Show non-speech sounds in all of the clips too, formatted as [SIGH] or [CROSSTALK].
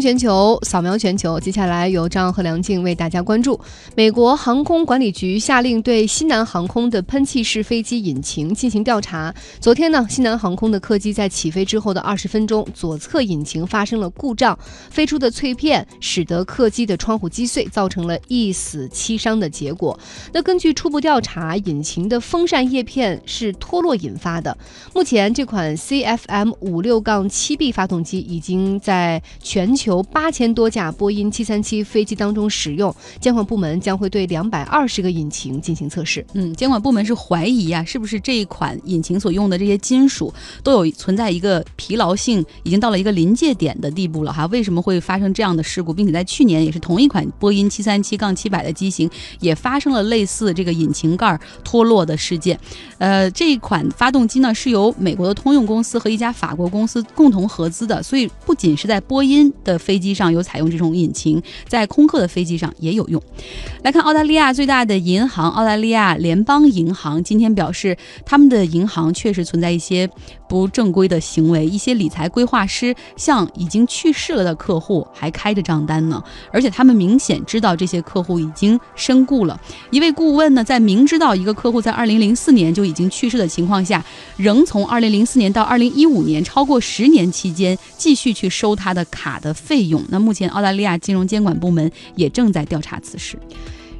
全球，扫描全球。接下来由张和梁静为大家关注。美国航空管理局下令对西南航空的喷气式飞机引擎进行调查。昨天呢，西南航空的客机在起飞之后的二十分钟，左侧引擎发生了故障，飞出的碎片使得客机的窗户击碎，造成了一死七伤的结果。那根据初步调查，引擎的风扇叶片是脱落引发的。目前，这款 CFM 五六杠七 B 发动机已经在全球由八千多架波音七三七飞机当中使用，监管部门将会对两百二十个引擎进行测试。嗯，监管部门是怀疑啊，是不是这一款引擎所用的这些金属都有存在一个疲劳性，已经到了一个临界点的地步了哈？为什么会发生这样的事故，并且在去年也是同一款波音七三七杠七百的机型也发生了类似这个引擎盖脱落的事件？呃，这一款发动机呢是由美国的通用公司和一家法国公司共同合资的，所以不仅是在波音的飞机上有采用这种引擎，在空客的飞机上也有用。来看澳大利亚最大的银行澳大利亚联邦银行今天表示，他们的银行确实存在一些不正规的行为，一些理财规划师向已经去世了的客户还开着账单呢，而且他们明显知道这些客户已经身故了。一位顾问呢，在明知道一个客户在2004年就已经去世的情况下，仍从2004年到2015年超过十年期间继续去收他的卡的费用。那目前澳大利亚金融监管部门也正在调查此事。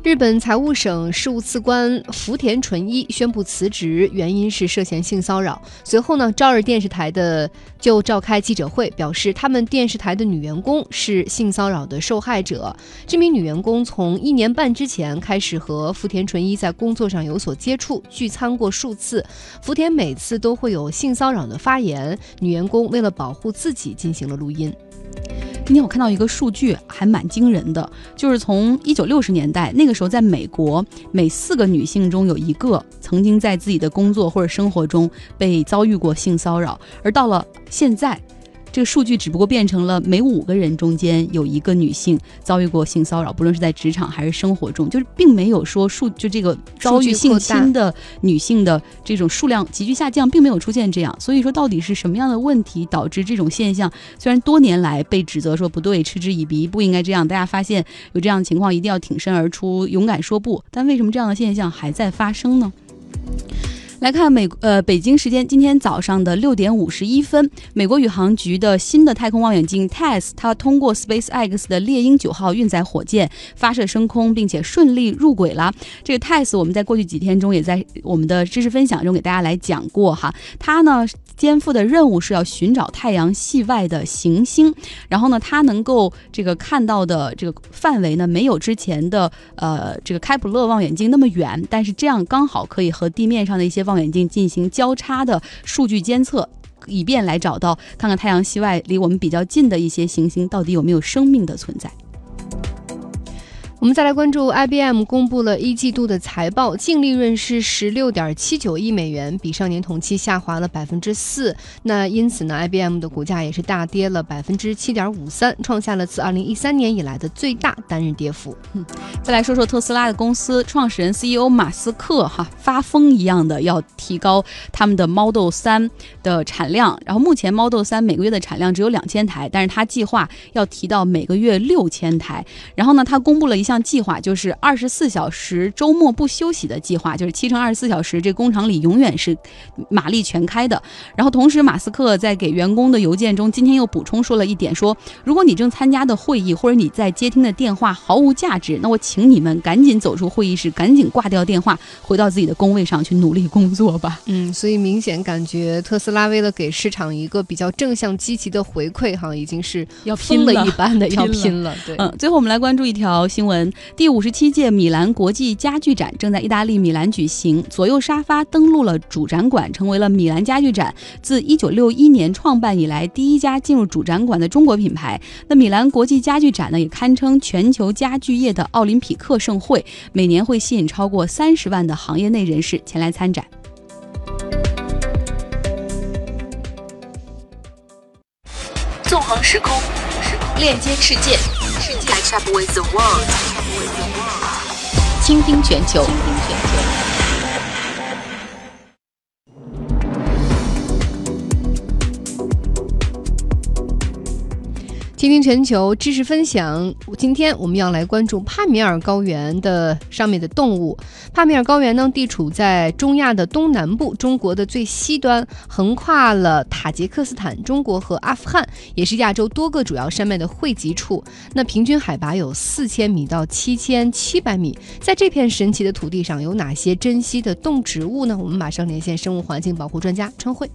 日本财务省事务次官福田纯一宣布辞职，原因是涉嫌性骚扰。随后呢，朝日电视台的就召开记者会，表示他们电视台的女员工是性骚扰的受害者。这名女员工从一年半之前开始和福田纯一在工作上有所接触，聚餐过数次。福田每次都会有性骚扰的发言，女员工为了保护自己进行了录音。今天我看到一个数据，还蛮惊人的，就是从一九六十年代那个时候，在美国，每四个女性中有一个曾经在自己的工作或者生活中被遭遇过性骚扰，而到了现在。这个数据只不过变成了每五个人中间有一个女性遭遇过性骚扰，不论是在职场还是生活中，就是并没有说数就这个遭遇性侵的女性的这种数量急剧下降，并没有出现这样。所以说，到底是什么样的问题导致这种现象？虽然多年来被指责说不对，嗤之以鼻，不应该这样，大家发现有这样的情况，一定要挺身而出，勇敢说不。但为什么这样的现象还在发生呢？来看美呃北京时间今天早上的六点五十一分，美国宇航局的新的太空望远镜 TESS，它通过 SpaceX 的猎鹰九号运载火箭发射升空，并且顺利入轨了。这个 TESS 我们在过去几天中也在我们的知识分享中给大家来讲过哈，它呢肩负的任务是要寻找太阳系外的行星，然后呢它能够这个看到的这个范围呢没有之前的呃这个开普勒望远镜那么远，但是这样刚好可以和地面上的一些望远镜进行交叉的数据监测，以便来找到看看太阳系外离我们比较近的一些行星到底有没有生命的存在。我们再来关注，IBM 公布了一季度的财报，净利润是十六点七九亿美元，比上年同期下滑了百分之四。那因此呢，IBM 的股价也是大跌了百分之七点五三，创下了自二零一三年以来的最大单日跌幅。再来说说特斯拉的公司创始人 CEO 马斯克，哈，发疯一样的要提高他们的 Model 三的产量。然后目前 Model 三每个月的产量只有两千台，但是他计划要提到每个月六千台。然后呢，他公布了一。项计划就是二十四小时周末不休息的计划，就是七乘二十四小时，这工厂里永远是马力全开的。然后同时，马斯克在给员工的邮件中，今天又补充说了一点，说如果你正参加的会议或者你在接听的电话毫无价值，那我请你们赶紧走出会议室，赶紧挂掉电话，回到自己的工位上去努力工作吧。嗯，所以明显感觉特斯拉为了给市场一个比较正向积极的回馈，哈，已经是要拼了一般的要拼了。对，嗯，最后我们来关注一条新闻。第五十七届米兰国际家具展正在意大利米兰举行，左右沙发登陆了主展馆，成为了米兰家具展自一九六一年创办以来第一家进入主展馆的中国品牌。那米兰国际家具展呢，也堪称全球家具业的奥林匹克盛会，每年会吸引超过三十万的行业内人士前来参展。纵横时空，链接世界，catch up with the world，倾听全球。倾听全球知识分享，今天我们要来关注帕米尔高原的上面的动物。帕米尔高原呢，地处在中亚的东南部，中国的最西端，横跨了塔吉克斯坦、中国和阿富汗，也是亚洲多个主要山脉的汇集处。那平均海拔有四千米到七千七百米。在这片神奇的土地上，有哪些珍稀的动植物呢？我们马上连线生物环境保护专家春慧。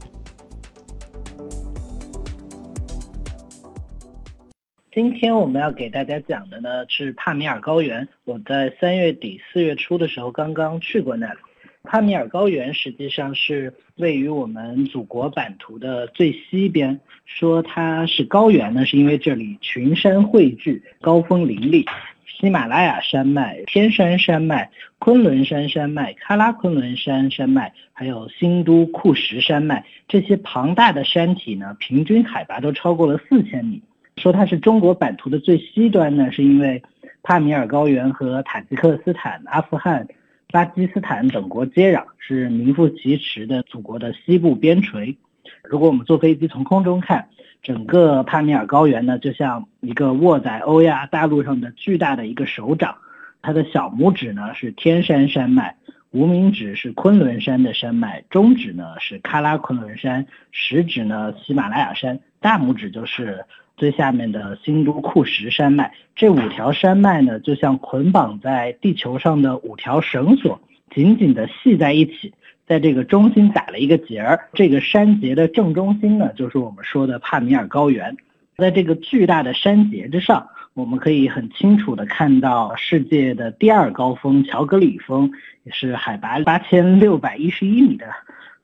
今天我们要给大家讲的呢是帕米尔高原。我在三月底四月初的时候刚刚去过那里。帕米尔高原实际上是位于我们祖国版图的最西边。说它是高原呢，是因为这里群山汇聚，高峰林立。喜马拉雅山脉、天山山脉、昆仑山山脉、喀拉昆仑山山脉，还有新都库什山脉，这些庞大的山体呢，平均海拔都超过了四千米。说它是中国版图的最西端呢，是因为帕米尔高原和塔吉克斯坦、阿富汗、巴基斯坦等国接壤，是名副其实的祖国的西部边陲。如果我们坐飞机从空中看，整个帕米尔高原呢，就像一个握在欧亚大陆上的巨大的一个手掌。它的小拇指呢是天山山脉，无名指是昆仑山的山脉，中指呢是喀拉昆仑山，食指呢喜马拉雅山，大拇指就是。最下面的新都库什山脉，这五条山脉呢，就像捆绑在地球上的五条绳索，紧紧的系在一起，在这个中心打了一个结儿。这个山节的正中心呢，就是我们说的帕米尔高原。在这个巨大的山节之上，我们可以很清楚的看到世界的第二高峰乔格里峰，也是海拔八千六百一十一米的。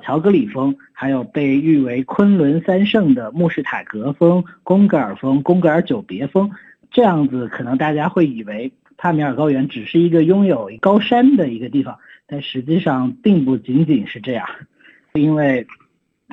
乔格里峰，还有被誉为昆仑三圣的穆士塔格峰、贡格尔峰、贡格尔久别峰，这样子可能大家会以为帕米尔高原只是一个拥有高山的一个地方，但实际上并不仅仅是这样，因为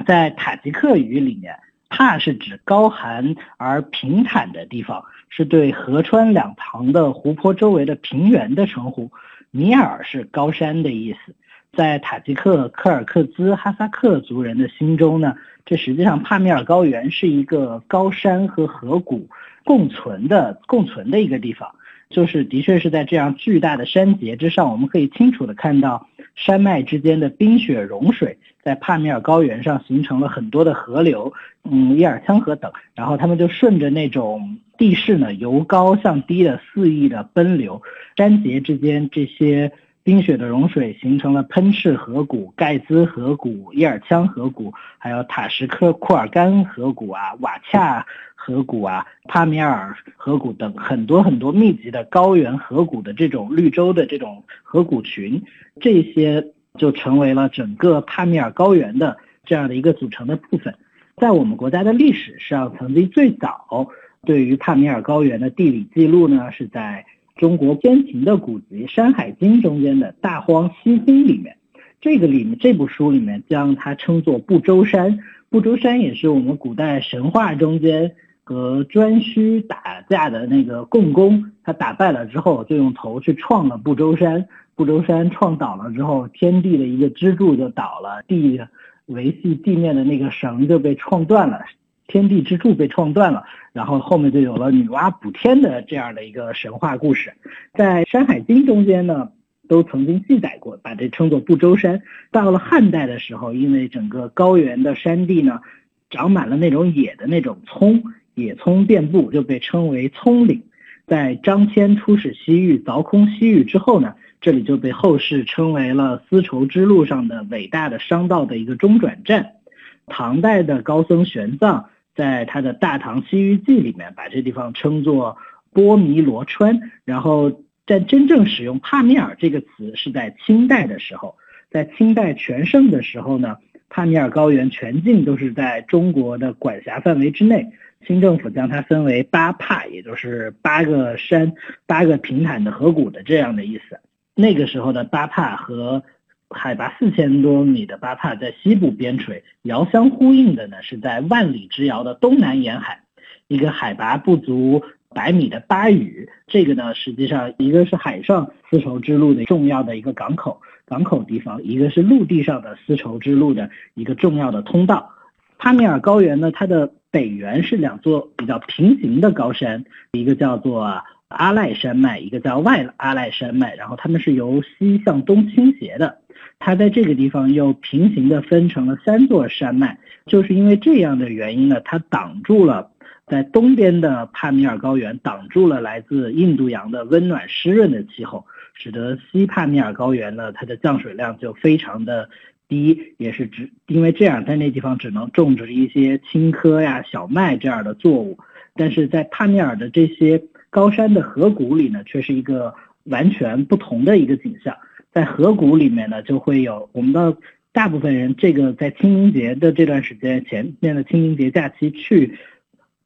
在塔吉克语里面，帕是指高寒而平坦的地方，是对河川两旁的湖泊周围的平原的称呼，米尔是高山的意思。在塔吉克、柯尔克孜、哈萨克族人的心中呢，这实际上帕米尔高原是一个高山和河谷共存的、共存的一个地方。就是的确是在这样巨大的山节之上，我们可以清楚的看到山脉之间的冰雪融水，在帕米尔高原上形成了很多的河流，嗯，伊尔羌河等，然后他们就顺着那种地势呢，由高向低的肆意的奔流，山节之间这些。冰雪的融水形成了喷赤河谷、盖兹河谷、伊尔羌河谷，还有塔什克库尔干河谷啊、瓦恰河谷啊、帕米尔河谷等很多很多密集的高原河谷的这种绿洲的这种河谷群，这些就成为了整个帕米尔高原的这样的一个组成的部分。在我们国家的历史上，曾经最早对于帕米尔高原的地理记录呢，是在。中国先秦的古籍《山海经》中间的大荒西经里面，这个里面这部书里面将它称作不周山。不周山也是我们古代神话中间和颛顼打架的那个共工，他打败了之后就用头去撞了不周山。不周山撞倒了之后，天地的一个支柱就倒了，地维系地面的那个绳就被撞断了。天地之柱被创断了，然后后面就有了女娲补天的这样的一个神话故事，在《山海经》中间呢，都曾经记载过，把这称作不周山。到了汉代的时候，因为整个高原的山地呢，长满了那种野的那种葱，野葱遍布，就被称为葱岭。在张骞出使西域，凿空西域之后呢，这里就被后世称为了丝绸之路上的伟大的商道的一个中转站。唐代的高僧玄奘。在他的《大唐西域记》里面，把这地方称作波弥罗川。然后，在真正使用帕米尔这个词是在清代的时候，在清代全盛的时候呢，帕米尔高原全境都是在中国的管辖范围之内。清政府将它分为八帕，也就是八个山、八个平坦的河谷的这样的意思。那个时候的八帕和。海拔四千多米的巴帕在西部边陲，遥相呼应的呢，是在万里之遥的东南沿海，一个海拔不足百米的巴屿。这个呢，实际上一个是海上丝绸之路的重要的一个港口，港口地方；一个是陆地上的丝绸之路的一个重要的通道。帕米尔高原呢，它的北缘是两座比较平行的高山，一个叫做阿赖山脉，一个叫外阿赖山脉，然后它们是由西向东倾斜的。它在这个地方又平行的分成了三座山脉，就是因为这样的原因呢，它挡住了在东边的帕米尔高原，挡住了来自印度洋的温暖湿润的气候，使得西帕米尔高原呢，它的降水量就非常的低，也是只因为这样，在那地方只能种植一些青稞呀、小麦这样的作物，但是在帕米尔的这些高山的河谷里呢，却是一个完全不同的一个景象。在河谷里面呢，就会有我们的大部分人，这个在清明节的这段时间，前面的清明节假期去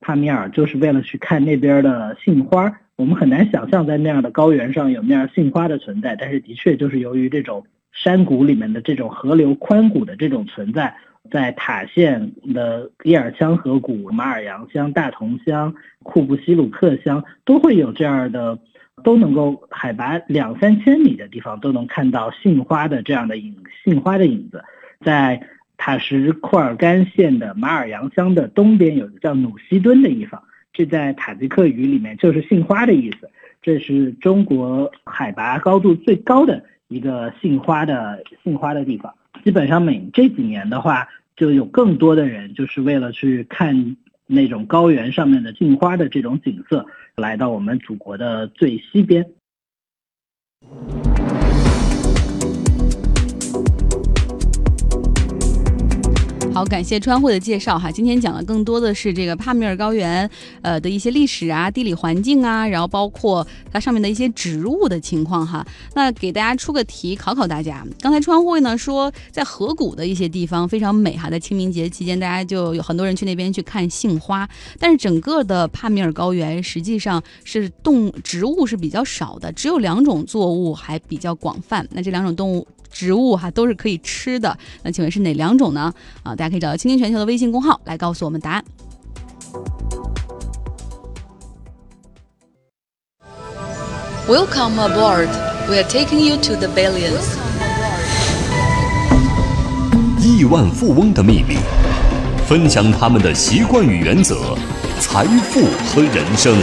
帕米尔，就是为了去看那边的杏花。我们很难想象在那样的高原上有那样杏花的存在，但是的确就是由于这种山谷里面的这种河流宽谷的这种存在，在塔县的叶尔羌河谷、马尔洋乡、大同乡、库布西鲁克乡都会有这样的。都能够海拔两三千米的地方都能看到杏花的这样的影杏花的影子，在塔什库尔干县的马尔洋乡的东边有个叫努西敦的地方，这在塔吉克语里面就是杏花的意思。这是中国海拔高度最高的一个杏花的杏花的地方。基本上每这几年的话，就有更多的人就是为了去看那种高原上面的杏花的这种景色。来到我们祖国的最西边。好，感谢川汇的介绍哈。今天讲的更多的是这个帕米尔高原，呃的一些历史啊、地理环境啊，然后包括它上面的一些植物的情况哈。那给大家出个题，考考大家。刚才川汇呢说，在河谷的一些地方非常美哈，在清明节期间，大家就有很多人去那边去看杏花。但是整个的帕米尔高原实际上是动植物是比较少的，只有两种作物还比较广泛。那这两种动物。植物哈都是可以吃的，那请问是哪两种呢？啊，大家可以找到“青青全球”的微信公号来告诉我们答案。Welcome aboard. We are taking you to the billions. 亿万富翁的秘密，分享他们的习惯与原则，财富和人生。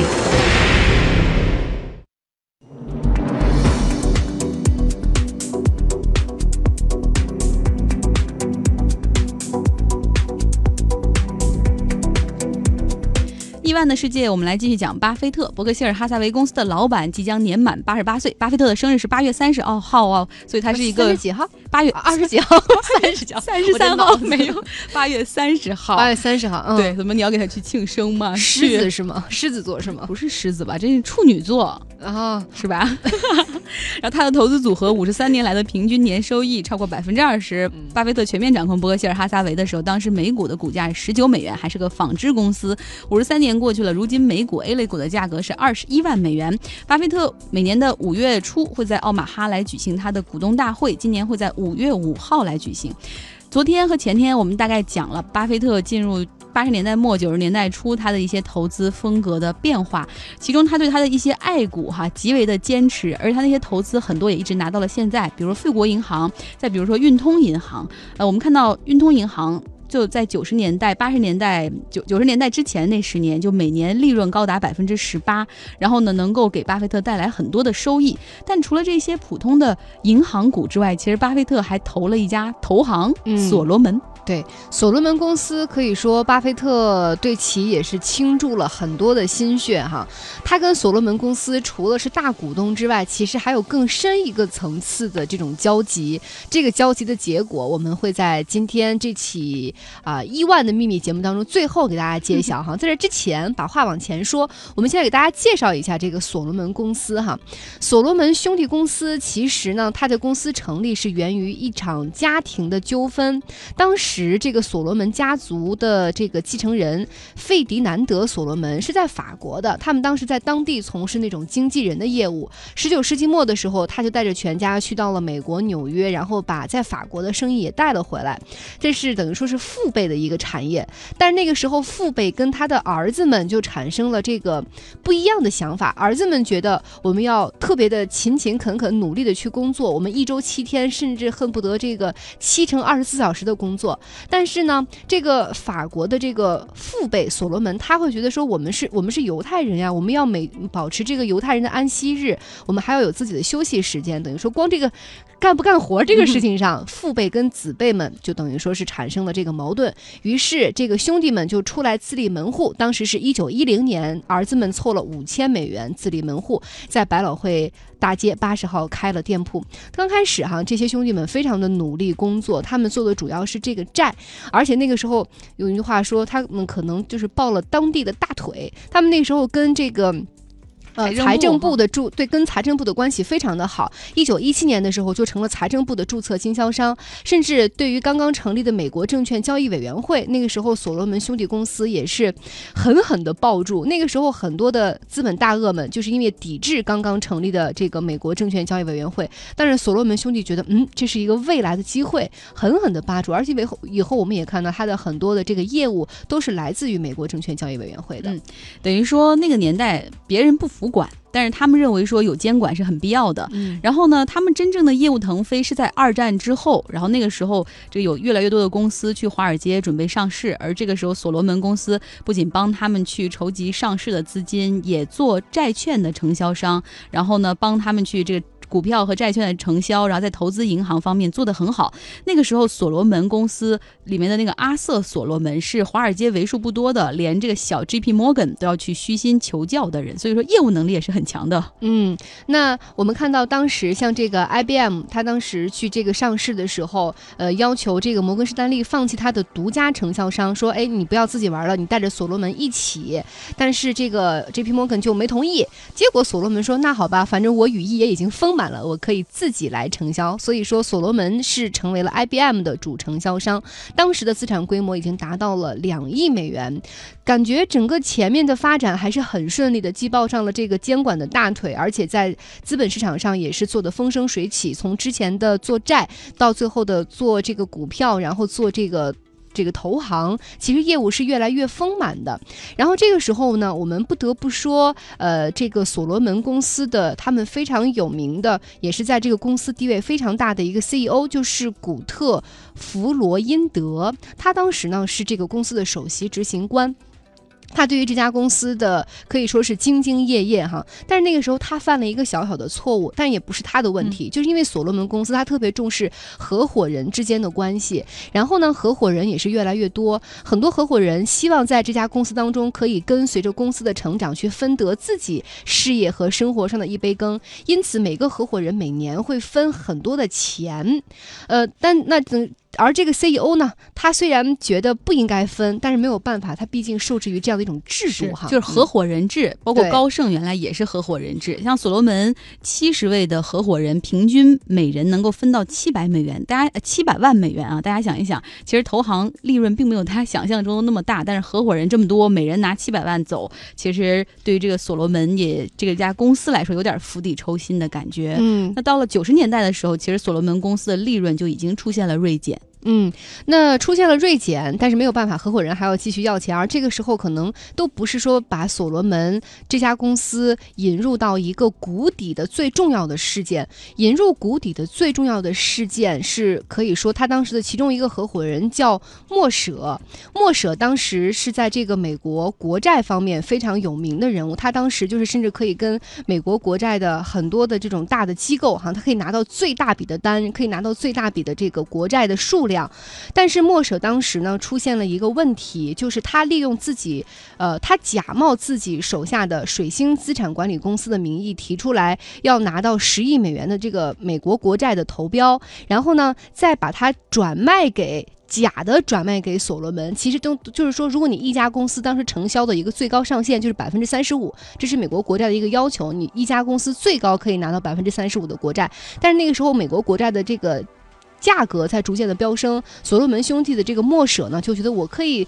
的世界，我们来继续讲巴菲特。伯克希尔哈撒韦公司的老板即将年满八十八岁。巴菲特的生日是八月三十哦号哦，所以他是一个几号？八月二十几号？三十几号？三十三号没有？八月三十号？八月三十号？嗯对，怎么你要给他去庆生吗？狮子是吗？狮子座是吗？不是狮子吧？这是处女座啊，是吧？[LAUGHS] 然后他的投资组合五十三年来的平均年收益超过百分之二十。巴菲特全面掌控伯克希尔哈撒韦的时候，当时每股的股价是十九美元，还是个纺织公司。五十三年过去了，如今每股 A 类股的价格是二十一万美元。巴菲特每年的五月初会在奥马哈来举行他的股东大会，今年会在五月五号来举行。昨天和前天我们大概讲了巴菲特进入八十年代末九十年代初他的一些投资风格的变化，其中他对他的一些爱股哈极为的坚持，而他那些投资很多也一直拿到了现在，比如富国银行，再比如说运通银行。呃，我们看到运通银行。就在九十年代、八十年代、九九十年代之前那十年，就每年利润高达百分之十八，然后呢，能够给巴菲特带来很多的收益。但除了这些普通的银行股之外，其实巴菲特还投了一家投行——所罗门。对所罗门公司，可以说巴菲特对其也是倾注了很多的心血哈。他跟所罗门公司除了是大股东之外，其实还有更深一个层次的这种交集。这个交集的结果，我们会在今天这起啊亿万的秘密节目当中最后给大家揭晓哈。在这之前，把话往前说，我们现在给大家介绍一下这个所罗门公司哈。所罗门兄弟公司其实呢，它的公司成立是源于一场家庭的纠纷，当时。时，这个所罗门家族的这个继承人费迪南德·所罗门是在法国的，他们当时在当地从事那种经纪人的业务。十九世纪末的时候，他就带着全家去到了美国纽约，然后把在法国的生意也带了回来。这是等于说是父辈的一个产业。但是那个时候，父辈跟他的儿子们就产生了这个不一样的想法。儿子们觉得我们要特别的勤勤恳恳、努力的去工作，我们一周七天，甚至恨不得这个七乘二十四小时的工作。但是呢，这个法国的这个父辈所罗门，他会觉得说，我们是我们是犹太人呀，我们要每保持这个犹太人的安息日，我们还要有自己的休息时间。等于说，光这个干不干活这个事情上，父辈跟子辈们就等于说是产生了这个矛盾。于是，这个兄弟们就出来自立门户。当时是一九一零年，儿子们凑了五千美元自立门户，在百老汇大街八十号开了店铺。刚开始哈，这些兄弟们非常的努力工作，他们做的主要是这个债，而且那个时候有一句话说，他们可能就是抱了当地的大腿。他们那时候跟这个。呃，财政部的注对跟财政部的关系非常的好。一九一七年的时候就成了财政部的注册经销商，甚至对于刚刚成立的美国证券交易委员会，那个时候所罗门兄弟公司也是狠狠的抱住。那个时候很多的资本大鳄们就是因为抵制刚刚成立的这个美国证券交易委员会，但是所罗门兄弟觉得，嗯，这是一个未来的机会，狠狠的扒住。而且以后以后我们也看到他的很多的这个业务都是来自于美国证券交易委员会的。嗯，等于说那个年代别人不服。管，但是他们认为说有监管是很必要的。嗯，然后呢，他们真正的业务腾飞是在二战之后，然后那个时候这有越来越多的公司去华尔街准备上市，而这个时候所罗门公司不仅帮他们去筹集上市的资金，也做债券的承销商，然后呢帮他们去这个。股票和债券的承销，然后在投资银行方面做得很好。那个时候，所罗门公司里面的那个阿瑟·所罗门是华尔街为数不多的，连这个小 J.P. Morgan 都要去虚心求教的人。所以说，业务能力也是很强的。嗯，那我们看到当时像这个 IBM，他当时去这个上市的时候，呃，要求这个摩根士丹利放弃他的独家承销商，说，哎，你不要自己玩了，你带着所罗门一起。但是这个 J.P. Morgan 就没同意。结果所罗门说，那好吧，反正我羽翼也已经丰。满了，我可以自己来承销，所以说所罗门是成为了 IBM 的主承销商，当时的资产规模已经达到了两亿美元，感觉整个前面的发展还是很顺利的，既抱上了这个监管的大腿，而且在资本市场上也是做的风生水起，从之前的做债到最后的做这个股票，然后做这个。这个投行其实业务是越来越丰满的，然后这个时候呢，我们不得不说，呃，这个所罗门公司的他们非常有名的，也是在这个公司地位非常大的一个 CEO，就是古特·弗罗因德，他当时呢是这个公司的首席执行官。他对于这家公司的可以说是兢兢业业哈，但是那个时候他犯了一个小小的错误，但也不是他的问题，就是因为所罗门公司他特别重视合伙人之间的关系，然后呢，合伙人也是越来越多，很多合伙人希望在这家公司当中可以跟随着公司的成长去分得自己事业和生活上的一杯羹，因此每个合伙人每年会分很多的钱，呃，但那等。而这个 CEO 呢，他虽然觉得不应该分，但是没有办法，他毕竟受制于这样的一种制度哈，就是合伙人制。包括高盛原来也是合伙人制，像所罗门七十位的合伙人，平均每人能够分到七百美元，大家七百万美元啊！大家想一想，其实投行利润并没有他想象中的那么大，但是合伙人这么多，每人拿七百万走，其实对于这个所罗门也这个家公司来说，有点釜底抽薪的感觉。嗯，那到了九十年代的时候，其实所罗门公司的利润就已经出现了锐减。嗯，那出现了锐减，但是没有办法，合伙人还要继续要钱，而这个时候可能都不是说把所罗门这家公司引入到一个谷底的最重要的事件。引入谷底的最重要的事件是可以说他当时的其中一个合伙人叫莫舍，莫舍当时是在这个美国国债方面非常有名的人物，他当时就是甚至可以跟美国国债的很多的这种大的机构哈，他可以拿到最大笔的单，可以拿到最大笔的这个国债的数。量，但是莫舍当时呢出现了一个问题，就是他利用自己，呃，他假冒自己手下的水星资产管理公司的名义提出来要拿到十亿美元的这个美国国债的投标，然后呢再把它转卖给假的转卖给所罗门。其实都就是说，如果你一家公司当时承销的一个最高上限就是百分之三十五，这是美国国债的一个要求，你一家公司最高可以拿到百分之三十五的国债，但是那个时候美国国债的这个。价格在逐渐的飙升，所罗门兄弟的这个莫舍呢，就觉得我可以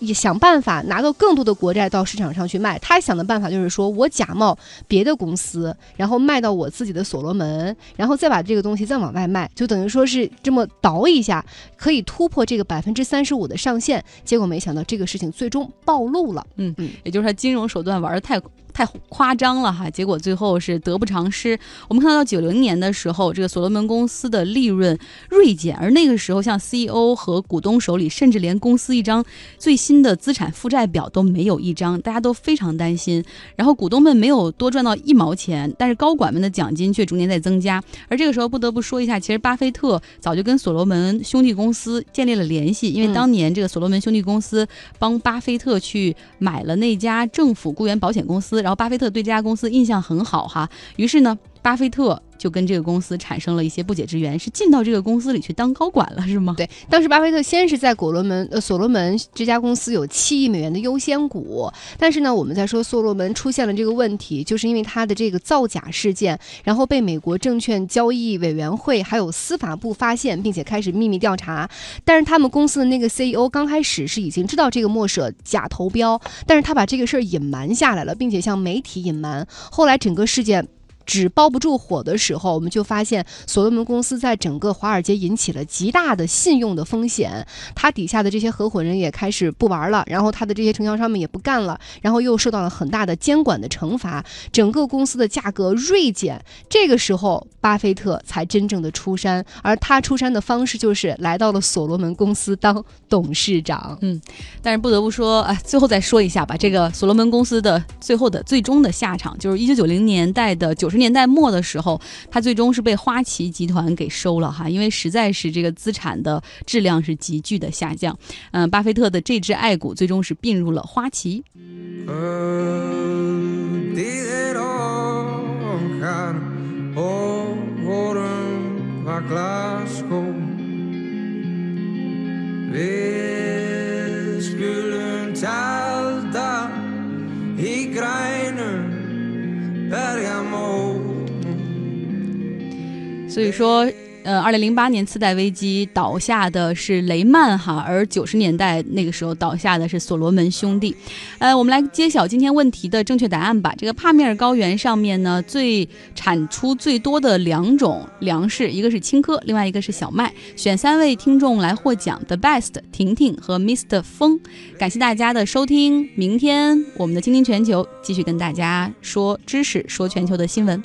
也想办法拿到更多的国债到市场上去卖。他想的办法就是说我假冒别的公司，然后卖到我自己的所罗门，然后再把这个东西再往外卖，就等于说是这么倒一下，可以突破这个 [LAUGHS] 百分之三十五的上限。结果没想到这个事情最终暴露了。嗯嗯，也就是他金融手段玩的太。太夸张了哈，结果最后是得不偿失。我们看到九零年的时候，这个所罗门公司的利润锐减，而那个时候像 CEO 和股东手里，甚至连公司一张最新的资产负债表都没有一张，大家都非常担心。然后股东们没有多赚到一毛钱，但是高管们的奖金却逐年在增加。而这个时候不得不说一下，其实巴菲特早就跟所罗门兄弟公司建立了联系，因为当年这个所罗门兄弟公司帮巴菲特去买了那家政府雇员保险公司。然后巴菲特对这家公司印象很好哈，于是呢，巴菲特。就跟这个公司产生了一些不解之缘，是进到这个公司里去当高管了，是吗？对，当时巴菲特先是在所罗门呃所罗门这家公司有七亿美元的优先股，但是呢，我们在说所罗门出现了这个问题，就是因为他的这个造假事件，然后被美国证券交易委员会还有司法部发现，并且开始秘密调查。但是他们公司的那个 CEO 刚开始是已经知道这个墨舍假投标，但是他把这个事儿隐瞒下来了，并且向媒体隐瞒。后来整个事件。纸包不住火的时候，我们就发现所罗门公司在整个华尔街引起了极大的信用的风险。他底下的这些合伙人也开始不玩了，然后他的这些承销商们也不干了，然后又受到了很大的监管的惩罚，整个公司的价格锐减。这个时候，巴菲特才真正的出山，而他出山的方式就是来到了所罗门公司当董事长。嗯，但是不得不说，哎，最后再说一下吧，这个所罗门公司的最后的最终的下场，就是一九九零年代的九。十年代末的时候，他最终是被花旗集团给收了哈，因为实在是这个资产的质量是急剧的下降。嗯，巴菲特的这只爱股最终是并入了花旗。所以说，呃，二零零八年次贷危机倒下的是雷曼哈，而九十年代那个时候倒下的是所罗门兄弟。呃，我们来揭晓今天问题的正确答案吧。这个帕米尔高原上面呢，最产出最多的两种粮食，一个是青稞，另外一个是小麦。选三位听众来获奖：The Best、婷婷和 Mr. 风。感谢大家的收听，明天我们的倾听全球继续跟大家说知识，说全球的新闻。